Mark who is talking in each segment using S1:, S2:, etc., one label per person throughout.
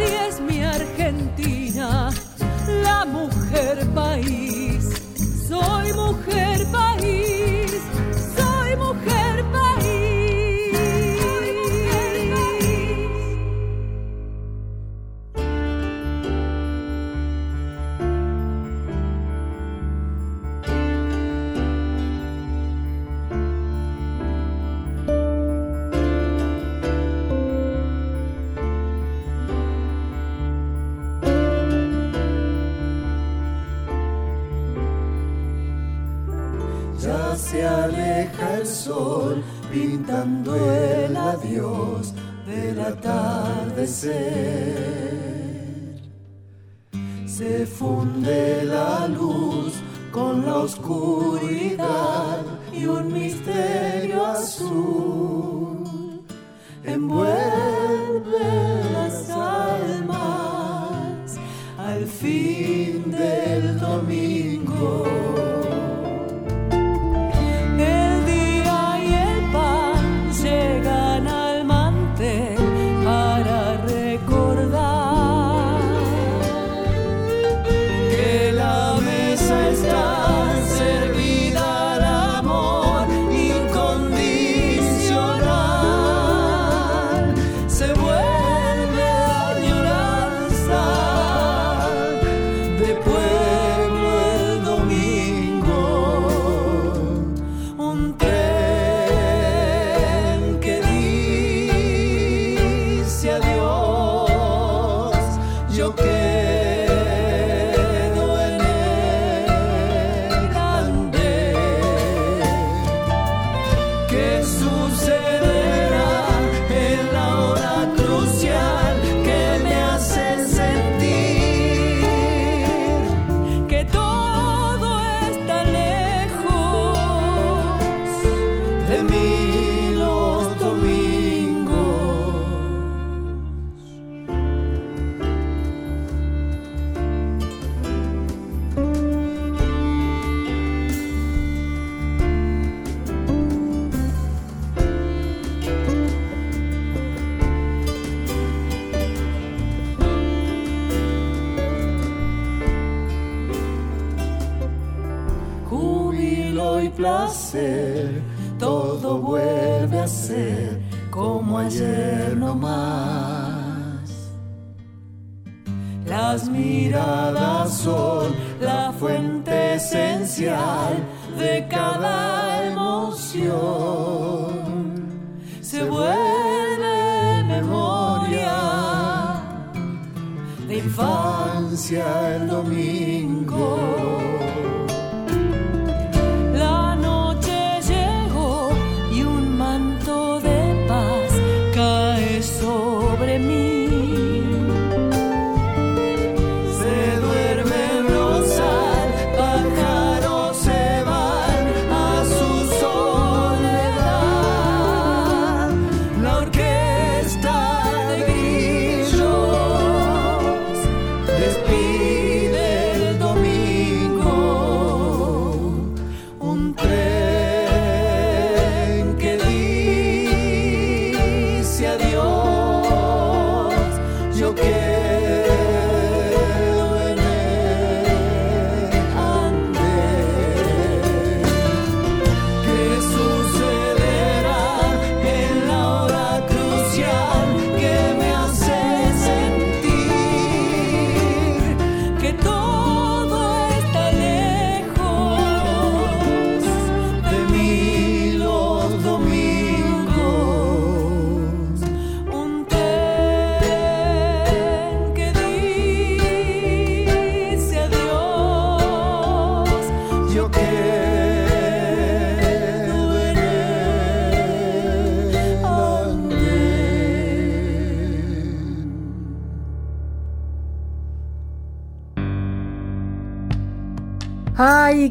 S1: Es mi Argentina, la mujer país. Se funde la luz con la oscuridad y un misterio azul.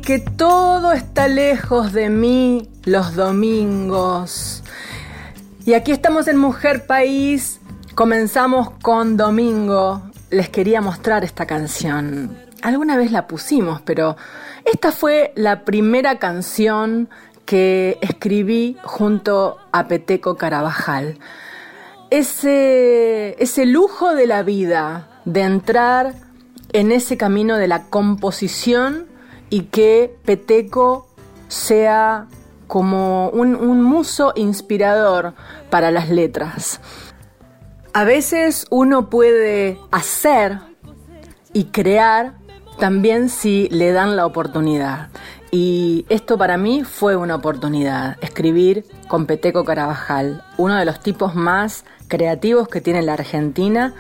S1: Que todo está lejos de mí los domingos. Y aquí estamos en Mujer País. Comenzamos con Domingo. Les quería mostrar esta canción. Alguna vez la pusimos, pero esta fue la primera canción que escribí junto a Peteco Carabajal.
S2: ese, ese lujo de la vida, de entrar en ese camino de la composición y que Peteco sea como un, un muso inspirador para las letras. A veces uno puede hacer y crear también si le dan la oportunidad. Y esto para mí fue una oportunidad, escribir con Peteco Carabajal, uno de los tipos más creativos que tiene la Argentina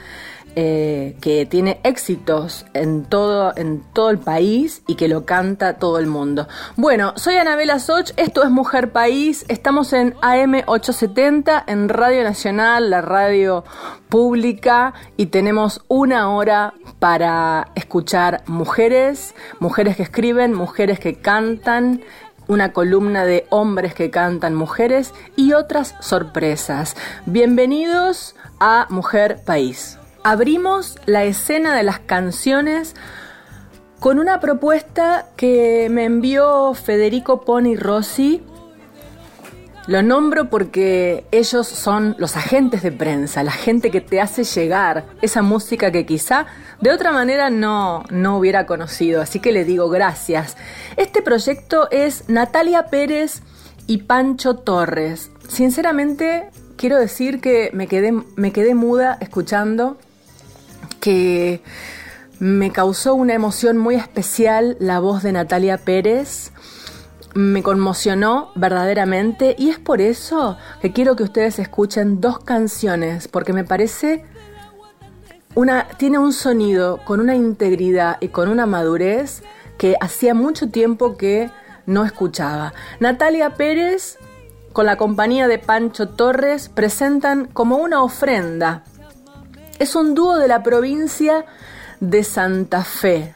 S2: eh, que tiene éxitos en todo, en todo el país y que lo canta todo el mundo. Bueno, soy Anabela Soch, esto es Mujer País, estamos en AM870, en Radio Nacional, la radio pública, y tenemos una hora para escuchar mujeres, mujeres que escriben, mujeres que cantan una columna de hombres que cantan mujeres y otras sorpresas. Bienvenidos a Mujer País abrimos la escena de las canciones con una propuesta que me envió Federico Poni Rossi. Lo nombro porque ellos son los agentes de prensa, la gente que te hace llegar esa música que quizá de otra manera no, no hubiera conocido. Así que le digo gracias. Este proyecto es Natalia Pérez y Pancho Torres. Sinceramente, quiero decir que me quedé, me quedé muda escuchando que me causó una emoción muy especial la voz de Natalia Pérez. Me conmocionó verdaderamente y es por eso que quiero que ustedes escuchen dos canciones porque me parece una tiene un sonido con una integridad y con una madurez que hacía mucho tiempo que no escuchaba. Natalia Pérez con la compañía de Pancho Torres presentan como una ofrenda es un dúo de la provincia de Santa Fe.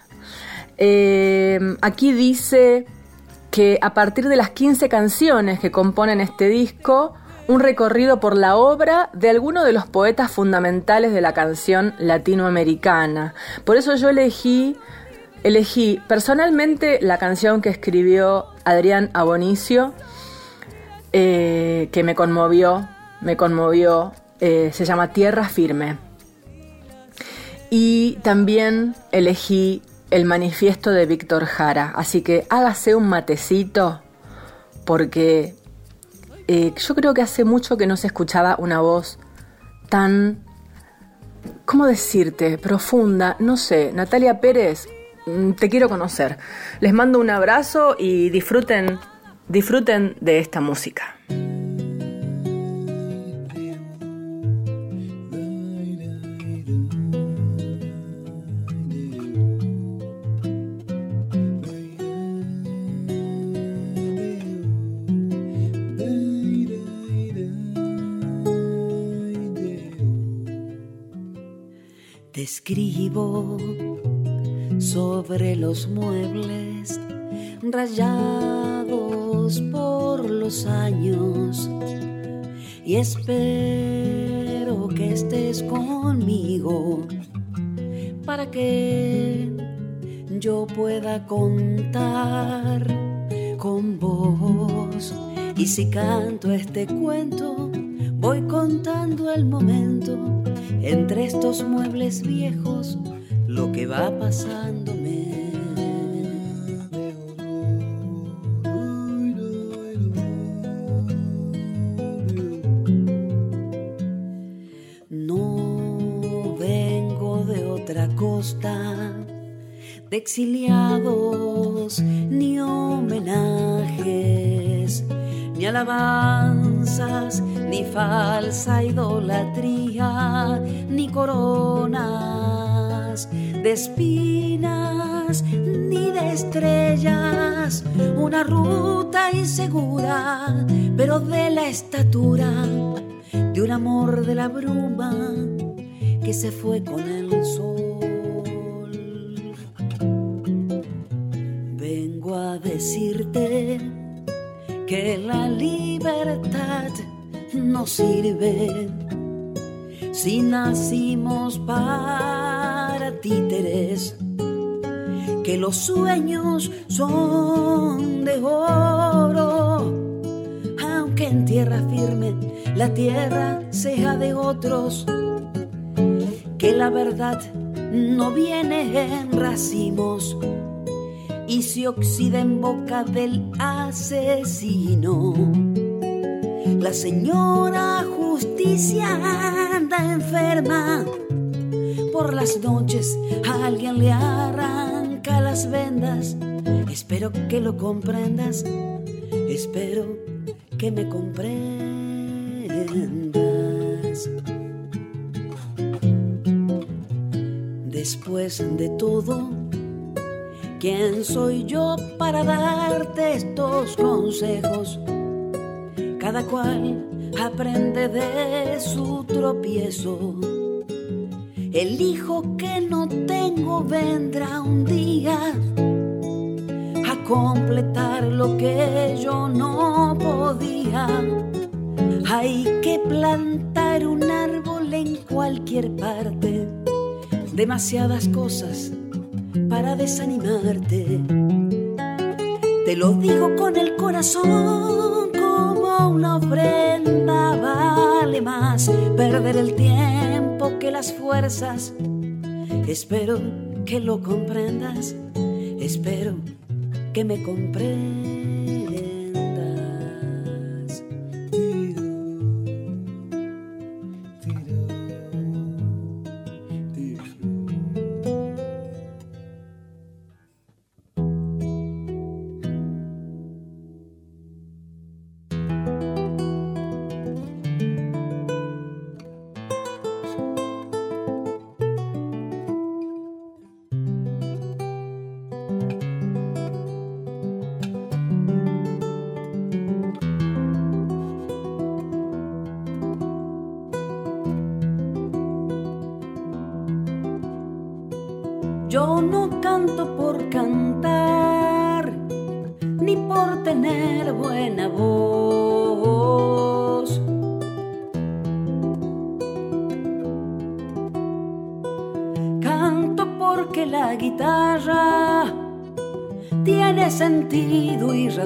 S2: Eh, aquí dice que a partir de las 15 canciones que componen este disco, un recorrido por la obra de alguno de los poetas fundamentales de la canción latinoamericana. Por eso yo elegí, elegí personalmente la canción que escribió Adrián Abonicio, eh, que me conmovió, me conmovió, eh, se llama Tierra Firme. Y también elegí el manifiesto de Víctor Jara. Así que hágase un matecito porque eh, yo creo que hace mucho que no se escuchaba una voz tan, ¿cómo decirte? Profunda. No sé, Natalia Pérez, mm, te quiero conocer. Les mando un abrazo y disfruten, disfruten de esta música.
S3: Escribo sobre los muebles rayados por los años y espero que estés conmigo para que yo pueda contar con vos. Y si canto este cuento, contando el momento entre estos muebles viejos lo que va pasándome. No vengo de otra costa, de exiliados, ni homenajes, ni alabanzas falsa idolatría, ni coronas de espinas, ni de estrellas, una ruta insegura, pero de la estatura de un amor de la bruma que se fue con el que los sueños son de oro, aunque en tierra firme la tierra sea de otros, que la verdad no viene en racimos y se oxida en boca del asesino. La señora justicia anda enferma. Por las noches alguien le arranca las vendas. Espero que lo comprendas. Espero que me comprendas. Después de todo, ¿quién soy yo para darte estos consejos? Cada cual aprende de su tropiezo. El hijo que no tengo vendrá un día a completar lo que yo no podía. Hay que plantar un árbol en cualquier parte demasiadas cosas para desanimarte. Te lo digo con el corazón como una ofrenda. Vale más perder el tiempo que las fuerzas. Espero que lo comprendas. Espero que me comprendas.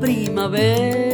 S3: primavera.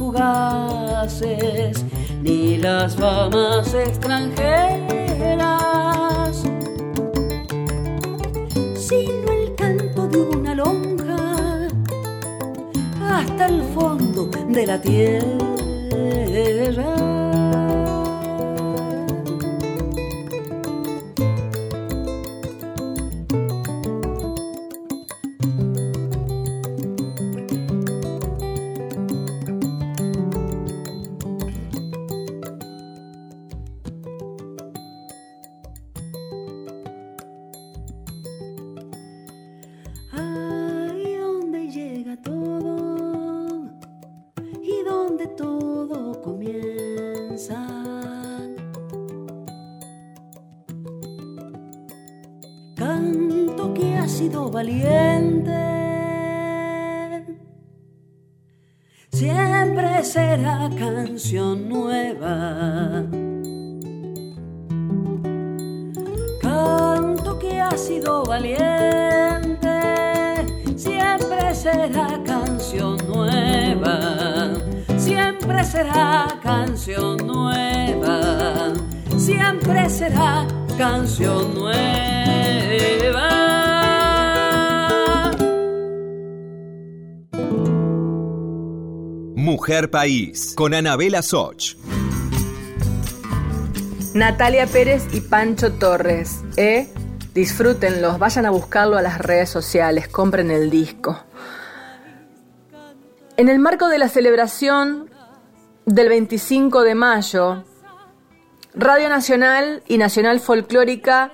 S3: Fugaces ni las famas extranjeras, sido valiente. Siempre será canción nueva. Canto que ha sido valiente. Siempre será canción nueva. Siempre será canción nueva. Siempre será canción nueva.
S4: Mujer País, con Anabela Soch.
S2: Natalia Pérez y Pancho Torres, ¿eh? Disfrútenlos, vayan a buscarlo a las redes sociales, compren el disco. En el marco de la celebración del 25 de mayo, Radio Nacional y Nacional Folclórica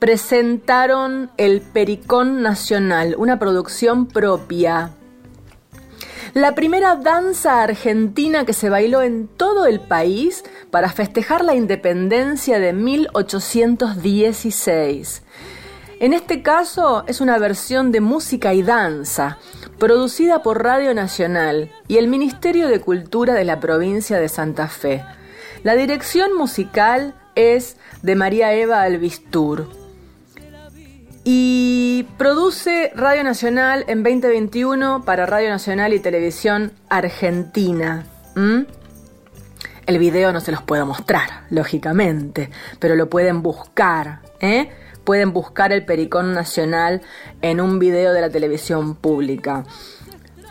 S2: presentaron el Pericón Nacional, una producción propia la primera danza argentina que se bailó en todo el país para festejar la independencia de 1816. En este caso es una versión de música y danza, producida por Radio Nacional y el Ministerio de Cultura de la provincia de Santa Fe. La dirección musical es de María Eva Albistur y produce Radio Nacional en 2021 para Radio Nacional y Televisión Argentina. El video no se los puedo mostrar, lógicamente, pero lo pueden buscar. ¿eh? Pueden buscar el Pericón Nacional en un video de la televisión pública.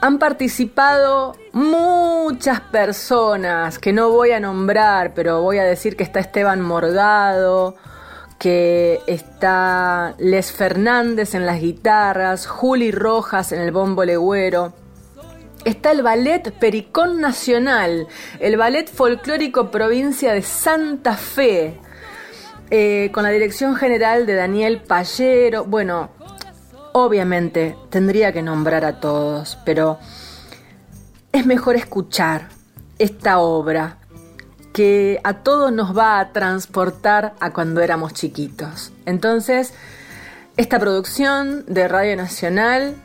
S2: Han participado muchas personas que no voy a nombrar, pero voy a decir que está Esteban Morgado, que está Les Fernández en las guitarras, Juli Rojas en el bombo legüero. Está el Ballet Pericón Nacional, el Ballet Folclórico Provincia de Santa Fe, eh, con la dirección general de Daniel Pallero. Bueno, obviamente tendría que nombrar a todos, pero es mejor escuchar esta obra que a todos nos va a transportar a cuando éramos chiquitos. Entonces, esta producción de Radio Nacional,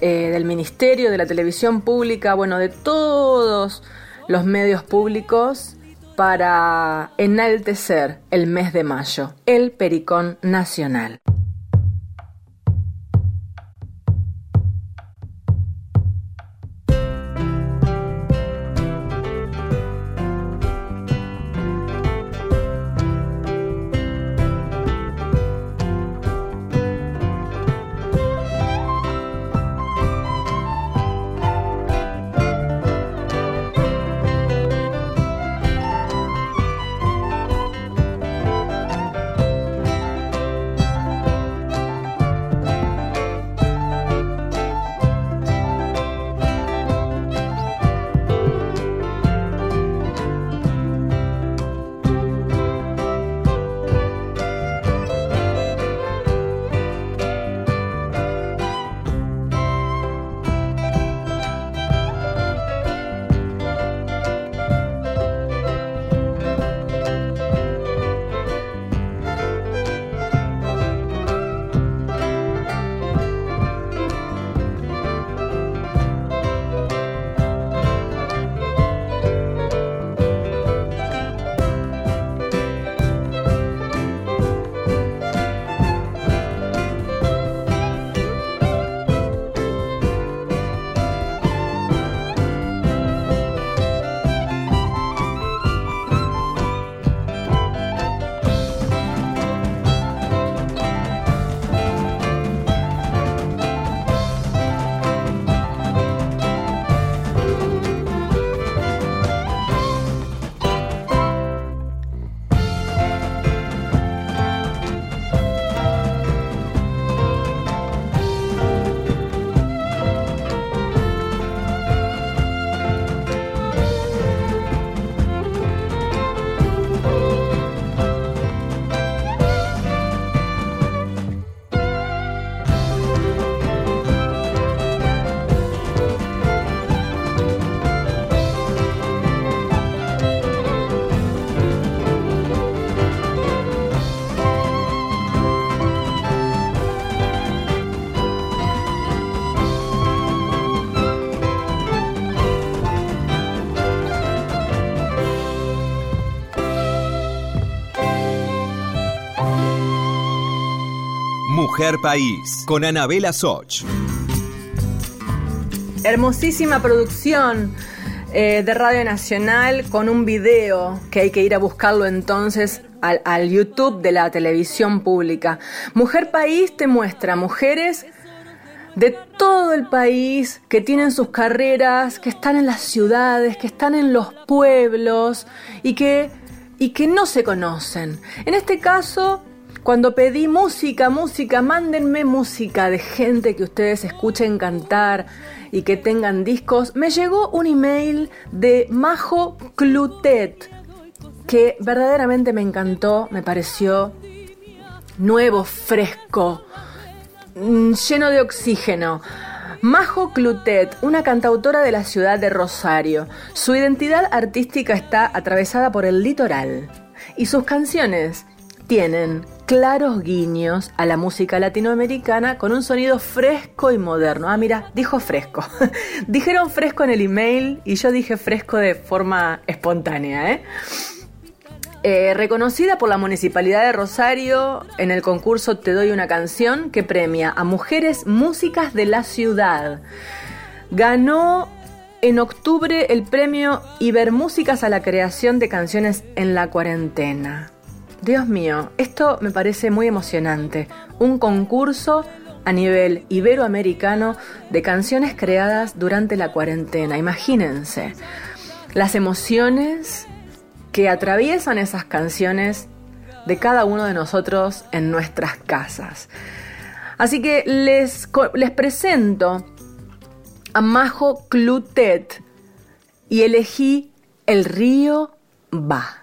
S2: eh, del Ministerio, de la Televisión Pública, bueno, de todos los medios públicos, para enaltecer el mes de mayo, el Pericón Nacional.
S4: Mujer País con Anabela Soch.
S2: Hermosísima producción eh, de Radio Nacional con un video que hay que ir a buscarlo entonces al, al YouTube de la televisión pública. Mujer País te muestra mujeres de todo el país que tienen sus carreras, que están en las ciudades, que están en los pueblos y que, y que no se conocen. En este caso, cuando pedí música, música, mándenme música de gente que ustedes escuchen cantar y que tengan discos, me llegó un email de Majo Clutet, que verdaderamente me encantó, me pareció nuevo, fresco Mm, lleno de oxígeno. Majo Clutet, una cantautora de la ciudad de Rosario. Su identidad artística está atravesada por el litoral y sus canciones tienen claros guiños a la música latinoamericana con un sonido fresco y moderno. Ah, mira, dijo fresco. Dijeron fresco en el email y yo dije fresco de forma espontánea, ¿eh? Eh, reconocida por la Municipalidad de Rosario en el concurso Te doy una canción que premia a mujeres músicas de la ciudad. Ganó en octubre el premio Ibermúsicas a la creación de canciones en la cuarentena. Dios mío, esto me parece muy emocionante. Un concurso a nivel iberoamericano de canciones creadas durante la cuarentena. Imagínense las emociones, que atraviesan esas canciones de cada uno de nosotros en nuestras casas. Así que les, les presento a Majo Clutet y elegí El río va.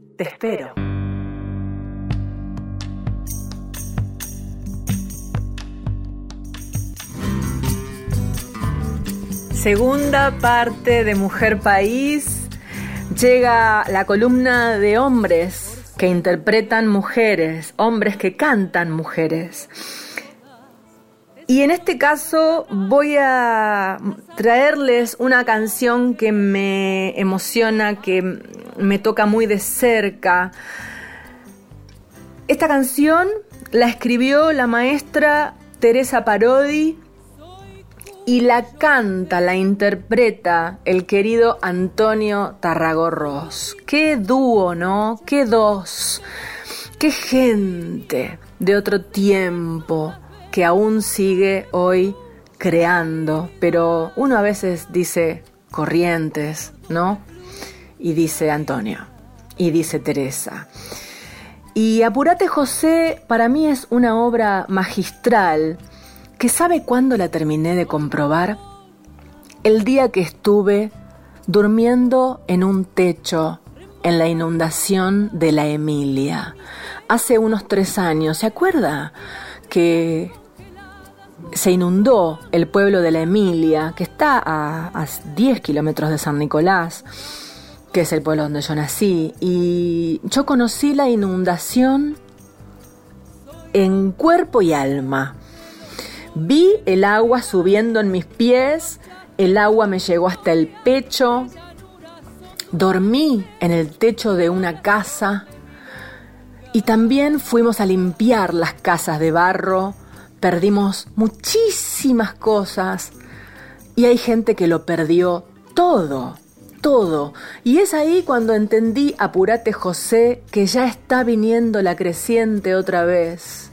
S2: Te espero. Segunda parte de Mujer País. Llega la columna de hombres que interpretan mujeres, hombres que cantan mujeres. Y en este caso voy a traerles una canción que me emociona, que me toca muy de cerca. Esta canción la escribió la maestra Teresa Parodi y la canta, la interpreta el querido Antonio Tarragorros. Qué dúo, ¿no? Qué dos. Qué gente de otro tiempo que aún sigue hoy creando, pero uno a veces dice corrientes, ¿no? Y dice Antonio, y dice Teresa. Y Apurate José para mí es una obra magistral que sabe cuándo la terminé de comprobar. El día que estuve durmiendo en un techo en la inundación de la Emilia. Hace unos tres años, ¿se acuerda? Que se inundó el pueblo de la Emilia, que está a, a 10 kilómetros de San Nicolás, que es el pueblo donde yo nací, y yo conocí la inundación en cuerpo y alma. Vi el agua subiendo en mis pies, el agua me llegó hasta el pecho, dormí en el techo de una casa. Y también fuimos a limpiar las casas de barro, perdimos muchísimas cosas y hay gente que lo perdió todo, todo. Y es ahí cuando entendí, apurate José, que ya está viniendo la creciente otra vez.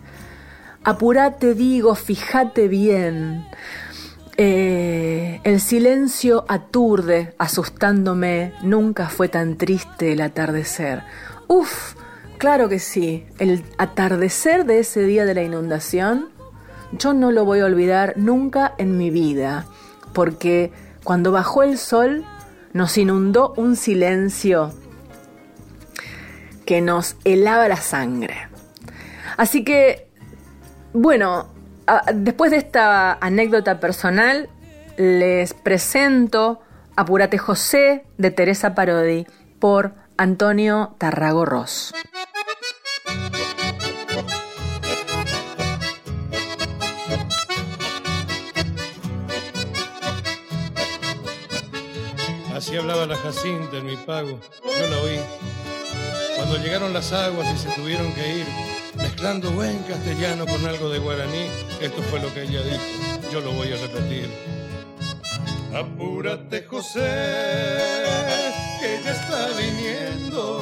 S2: Apurate, digo, fíjate bien. Eh, el silencio aturde, asustándome. Nunca fue tan triste el atardecer. Uf, claro que sí. El atardecer de ese día de la inundación, yo no lo voy a olvidar nunca en mi vida. Porque cuando bajó el sol, nos inundó un silencio que nos helaba la sangre. Así que bueno, después de esta anécdota personal, les presento Apurate José de Teresa Parodi por Antonio Tarragorros.
S5: Así hablaba la Jacinta en mi pago, yo la oí. Cuando llegaron las aguas y se tuvieron que ir, mezclando buen castellano con algo de guaraní, esto fue lo que ella dijo, yo lo voy a repetir. Apúrate José, que ya está viniendo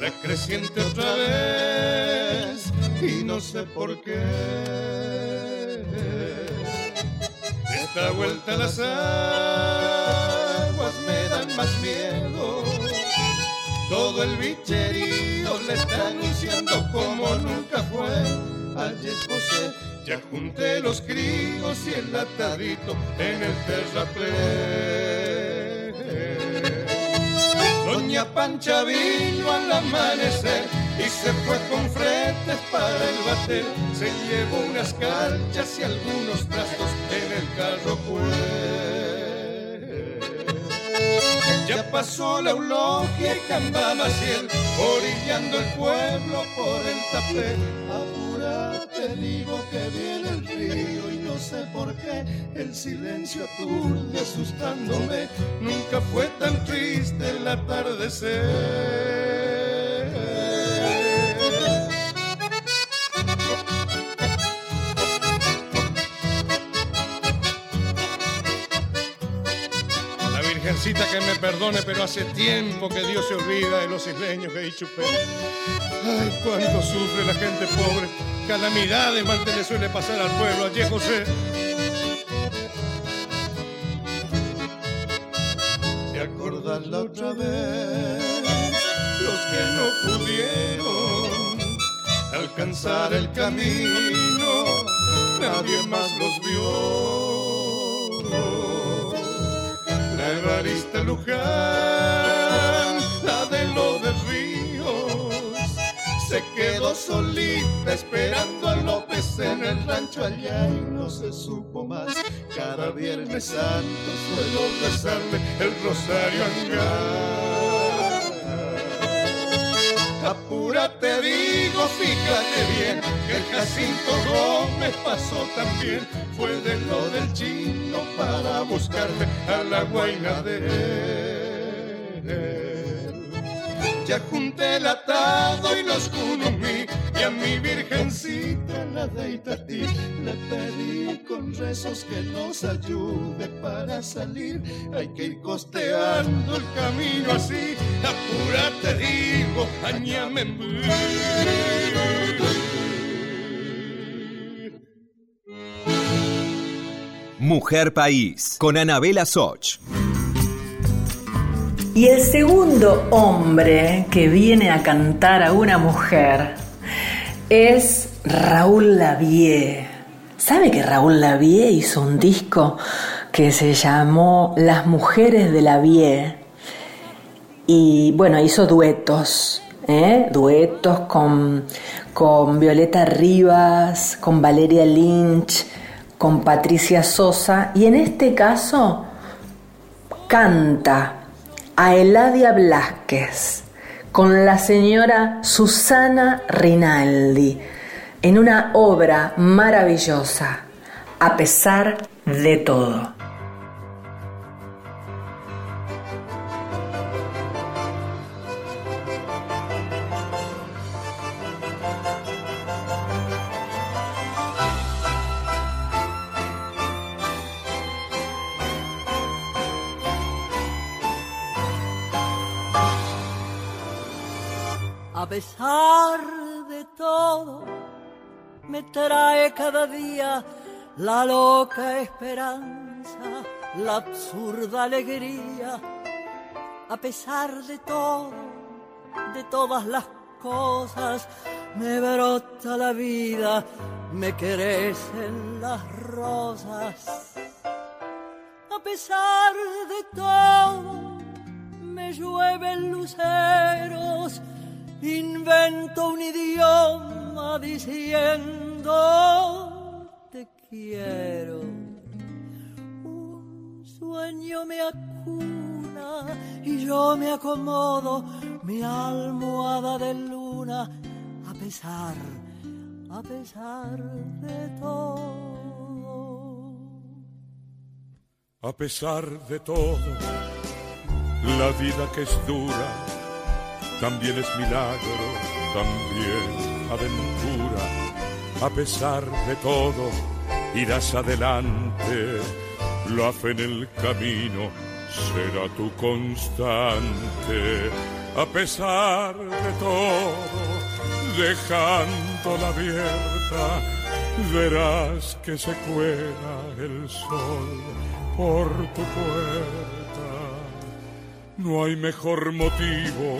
S5: la creciente otra vez y no sé por qué. Esta vuelta aguas me más miedo. Todo el bicherío le está anunciando como nunca fue. Ayer José, ya junté los críos y el atadito en el terraplén. Doña Pancha vino al amanecer y se fue con fretes para el bater. Se llevó unas calchas y algunos trastos en el carro pues. Ya pasó la eulogia y Camba Maciel, orillando el pueblo por el tapé. Apúrate, digo que viene el río y no sé por qué el silencio aturde asustándome. Nunca fue tan triste el atardecer. Que me perdone, pero hace tiempo que Dios se olvida de los isleños que dicho Ay, cuánto sufre la gente pobre. Calamidades más le suele pasar al pueblo. Allí José. ¿Te acordás la otra vez? Los que no pudieron alcanzar el camino, nadie más los vio Evarista Luján, la de de Ríos, se quedó solita esperando a López en el rancho allá y no se supo más. Cada viernes santo suelo rezarle el rosario Apúrate, digo, fíjate bien, que el Jacinto Gómez pasó también, fue de lo del chino para buscarme a la guaina de él. Ya junté el atado y los cunumí y a mi virgencita la de Itatí le pedí con rezos que nos ayude para salir. Hay que ir costeando el camino así, apúrate digo, añame
S4: Mujer País, con Anabela Soch.
S2: Y el segundo hombre que viene a cantar a una mujer es Raúl Lavie. ¿Sabe que Raúl Lavie hizo un disco que se llamó Las Mujeres de Lavie? Y bueno, hizo duetos, ¿eh? duetos con, con Violeta Rivas, con Valeria Lynch, con Patricia Sosa y en este caso canta a Eladia Blasquez con la señora Susana Rinaldi en una obra maravillosa, a pesar de todo.
S3: Pesar de todo, me trae cada día la loca esperanza, la absurda alegría. A pesar de todo, de todas las cosas, me brota la vida, me crecen las rosas. A pesar de todo, me llueven luceros invento un idioma diciendo te quiero. Un sueño me acuna y yo me acomodo mi almohada de luna a pesar, a pesar de todo.
S6: A pesar de todo, la vida que es dura también es milagro, también aventura. A pesar de todo, irás adelante, la fe en el camino será tu constante. A pesar de todo, dejándola abierta, verás que se cuela el sol por tu puerta. No hay mejor motivo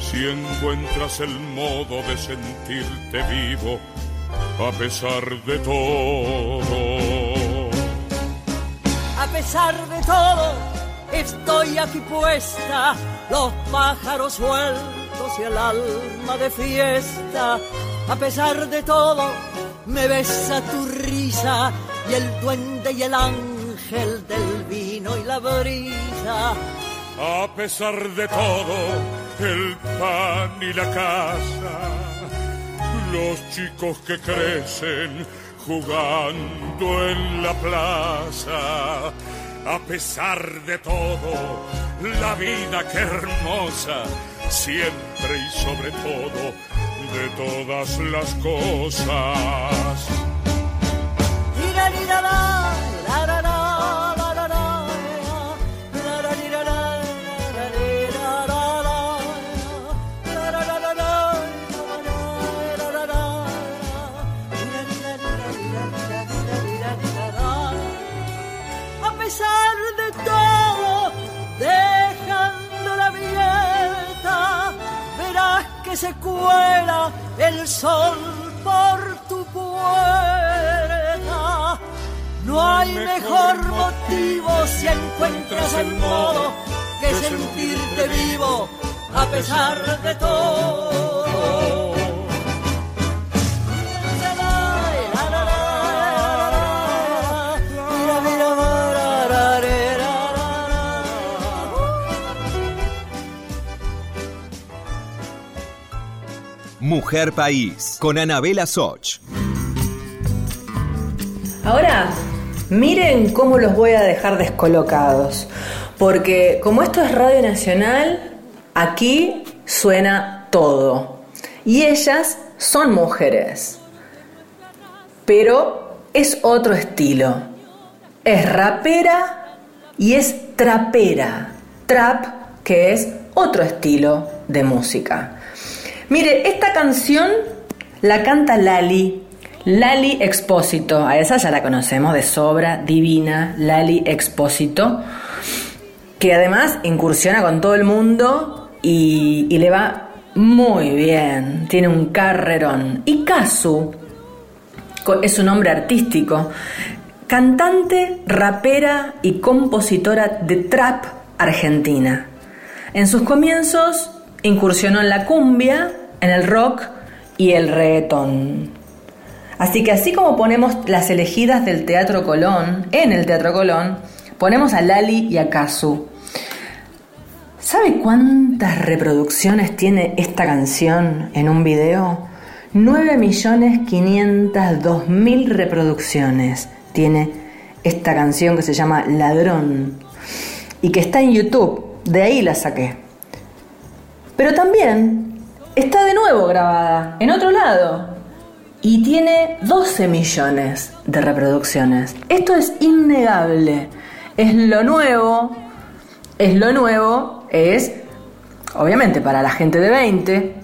S6: si encuentras el modo de sentirte vivo a pesar de todo.
S3: A pesar de todo, estoy aquí puesta, los pájaros sueltos y el alma de fiesta. A pesar de todo, me besa tu risa y el duende y el ángel del vino y la brisa.
S6: A pesar de todo, el pan y la casa, los chicos que crecen jugando en la plaza. A pesar de todo, la vida que hermosa, siempre y sobre todo, de todas las cosas.
S3: Se cuela el sol por tu puerta. No hay mejor motivo si encuentras el modo que sentirte vivo a pesar de todo.
S4: Mujer País, con Anabela Soch.
S2: Ahora, miren cómo los voy a dejar descolocados. Porque como esto es Radio Nacional, aquí suena todo. Y ellas son mujeres. Pero es otro estilo. Es rapera y es trapera. Trap, que es otro estilo de música. Mire, esta canción la canta Lali, Lali Expósito, a esa ya la conocemos de sobra, divina, Lali Expósito, que además incursiona con todo el mundo y, le va muy bien, tiene un carrerón. Y Kazu es su nombre artístico, cantante, rapera y compositora de trap argentina. En sus comienzos incursionó en la cumbia, en el rock y el reggaetón. Así que así como ponemos las elegidas del Teatro Colón, en el Teatro Colón, ponemos a Lali y a Kazu. ¿Sabe cuántas reproducciones tiene esta canción en un video? 9.502.000 reproducciones tiene esta canción que se llama Ladrón y que está en YouTube. De ahí la saqué. Pero también está de nuevo grabada en otro lado y tiene 12 millones de reproducciones. Esto es innegable. Es lo nuevo. Es lo nuevo. Es, obviamente, para la gente de 20,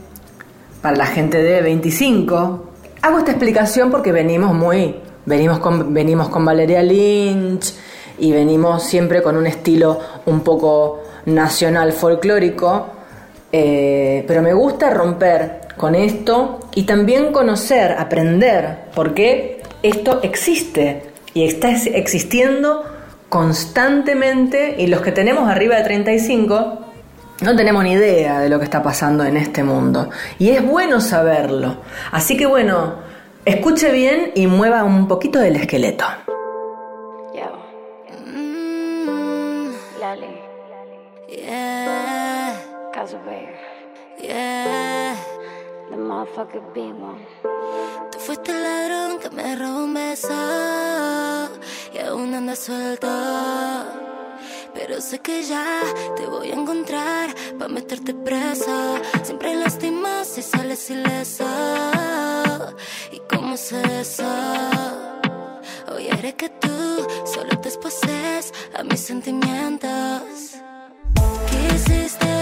S2: para la gente de 25. Hago esta explicación porque venimos muy... Venimos con, venimos con Valeria Lynch y venimos siempre con un estilo un poco nacional folclórico eh, pero me gusta romper con esto y también conocer, aprender, porque esto existe y está existiendo constantemente y los que tenemos arriba de 35 no tenemos ni idea de lo que está pasando en este mundo. Y es bueno saberlo. Así que bueno, escuche bien y mueva un poquito del esqueleto.
S7: Yeah, the motherfucker big. Tú fuiste el ladrón que me robó un beso y aún anda suelto. Pero sé que ya te voy a encontrar para meterte presa. Siempre lastimas y sales ileso. ¿Y cómo sé eso? Hoy eres que tú solo te exposes a mis sentimientos. Quisiste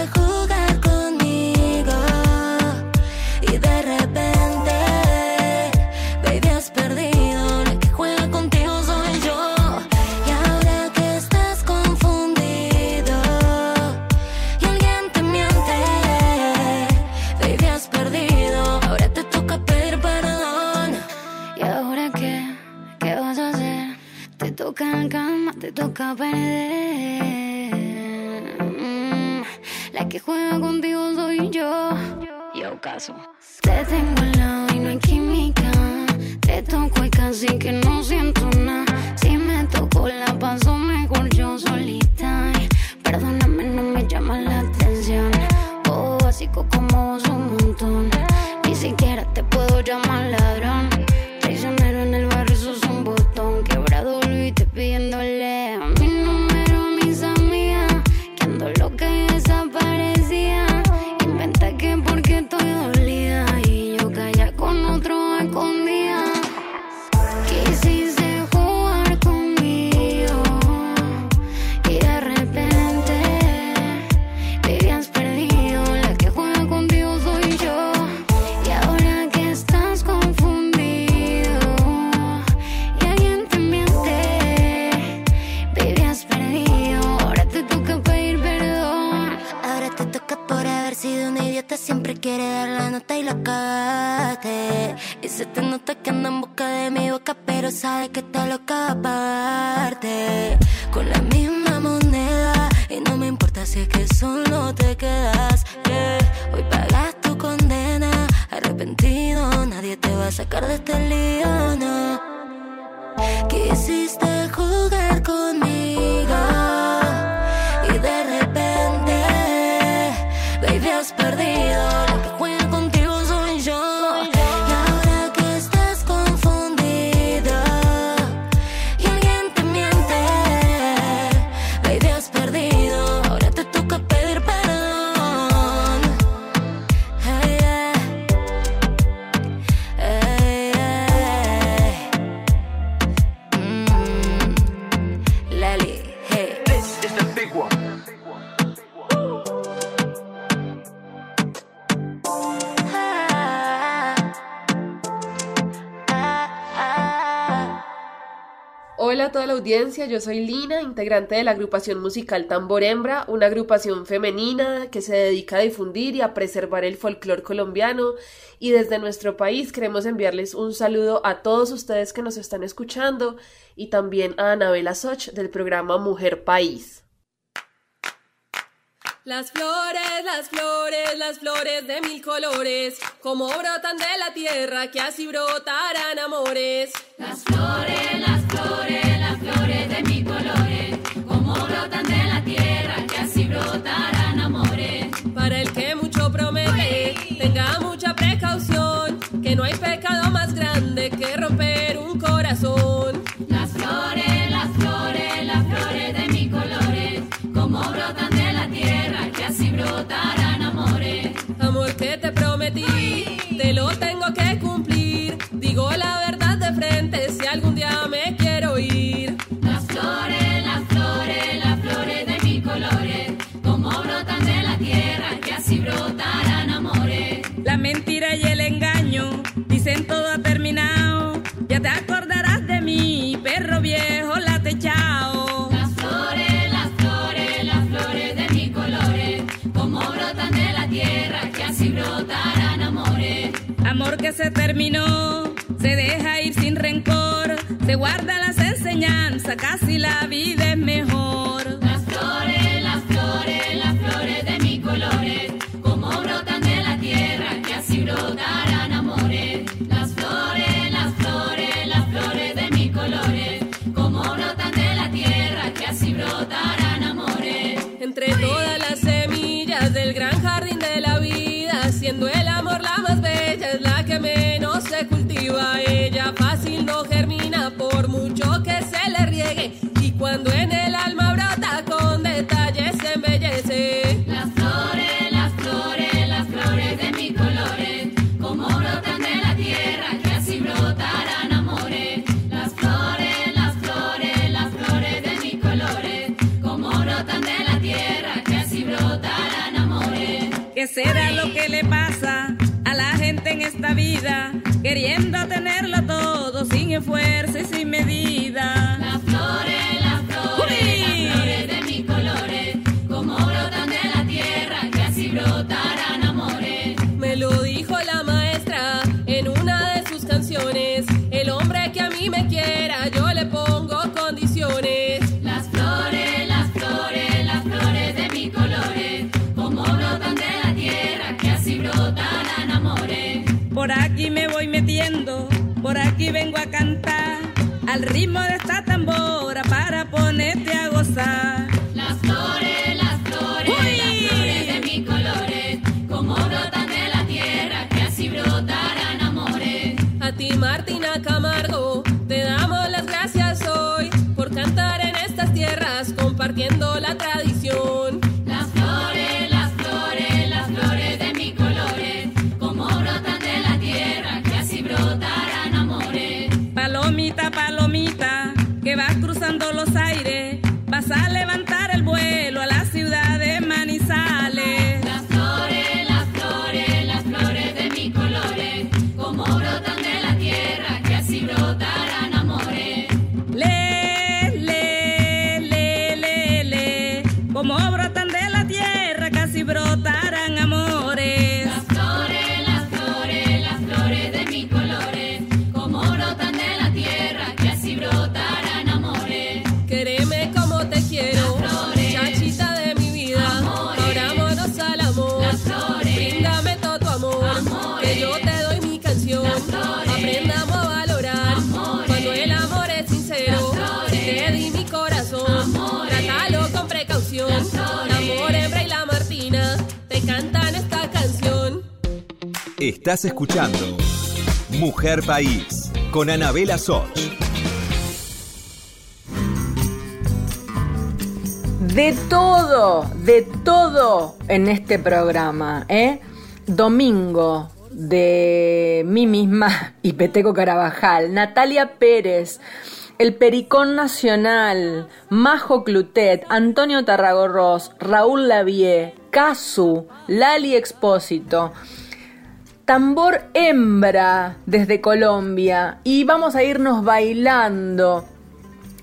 S7: Mm, La que juega contigo soy yo. Yo caso. Te tengo al lado y no hay química. Te toco y casi que no siento
S8: toda la audiencia, yo soy Lina, integrante de la agrupación musical Tambor Hembra, una agrupación femenina que se dedica a difundir y a preservar el folclore colombiano y desde nuestro país queremos enviarles un saludo a todos ustedes que nos están escuchando y también a Anabela Soch del programa Mujer País.
S9: Las flores, las flores, las flores de mil colores, como brotan de la tierra, que así brotarán amores.
S10: Las flores, las flores
S9: hay pecado más grande que romper un corazón.
S10: Las flores, las flores, las flores de mis colores, como brotan de la tierra, que así brotarán amores.
S9: Amor que te prometí, te lo tengo que cumplir. Digo la verdad de frente si algún día me quiero ir.
S10: Las flores, las flores, las flores de mis colores, como brotan de la tierra, que así brotarán
S11: dicen todo ha terminado. Ya te acordarás de mí, perro viejo, la chao.
S10: Las flores, las flores, las flores de mis colores, como brotan de la tierra, que así brotarán amores.
S11: Amor que se terminó, se deja ir sin rencor, se guarda las enseñanzas, casi la vida es mejor.
S9: le pongo condiciones.
S10: Las flores, las flores, las flores de mis colores, como brotan de la tierra, que así brotarán amores.
S11: Por aquí me voy metiendo, por aquí vengo a cantar, al ritmo de esta tambora para ponerte a gozar.
S9: Compartiendo la tradición.
S4: Estás escuchando Mujer País con Anabela Soch.
S2: De todo, de todo en este programa, ¿eh? Domingo de mí misma y Peteco Carabajal, Natalia Pérez, el Pericón Nacional, Majo Clutet, Antonio Tarragorros, Raúl Lavie, Casu, Lali Expósito, Tambor Hembra desde Colombia y vamos a irnos bailando.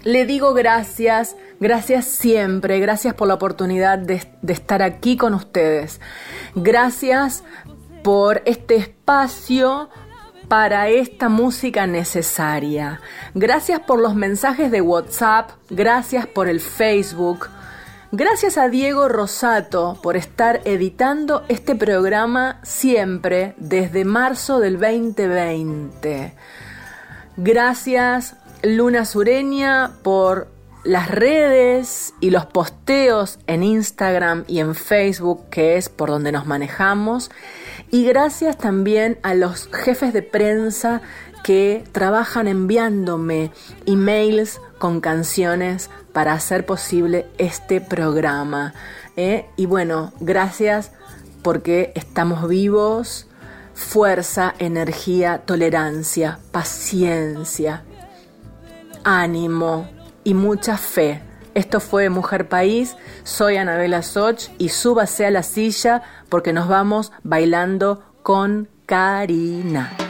S2: Le digo gracias, gracias siempre, gracias por la oportunidad de, de estar aquí con ustedes. Gracias por este espacio para esta música necesaria. Gracias por los mensajes de WhatsApp, gracias por el Facebook. Gracias a Diego Rosato por estar editando este programa siempre desde marzo del 2020. Gracias Luna Sureña por las redes y los posteos en Instagram y en Facebook, que es por donde nos manejamos. Y gracias también a los jefes de prensa que trabajan enviándome emails con canciones para hacer posible este programa. ¿eh? Y bueno, gracias porque estamos vivos. Fuerza, energía, tolerancia, paciencia, ánimo y mucha fe. Esto fue Mujer País, soy Anabela Soch y súbase a la silla porque nos vamos bailando con Karina.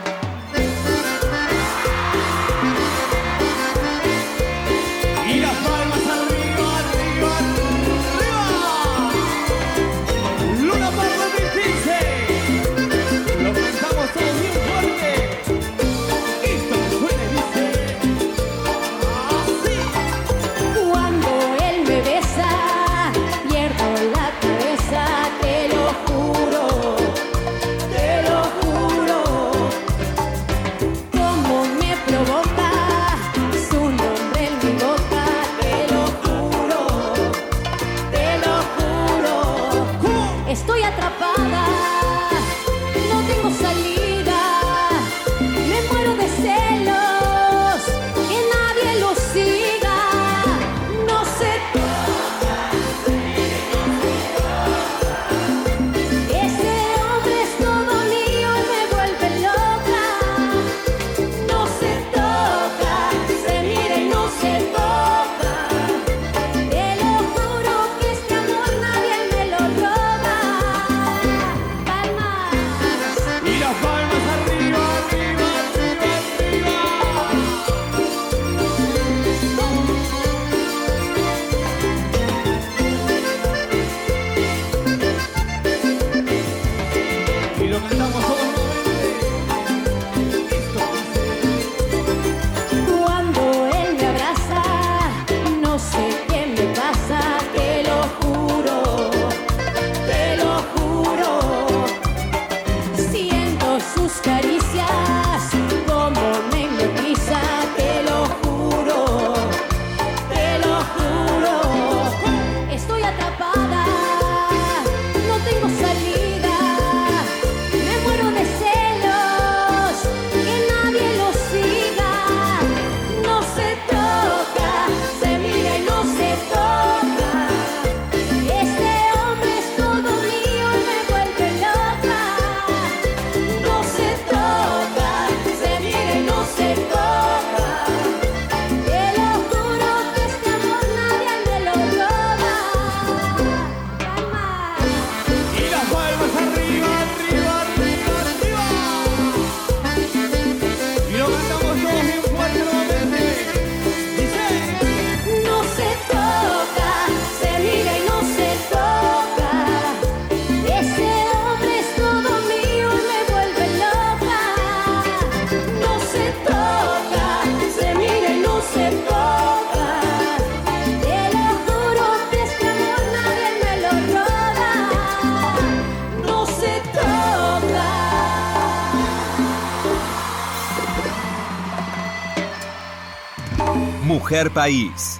S4: Mujer País.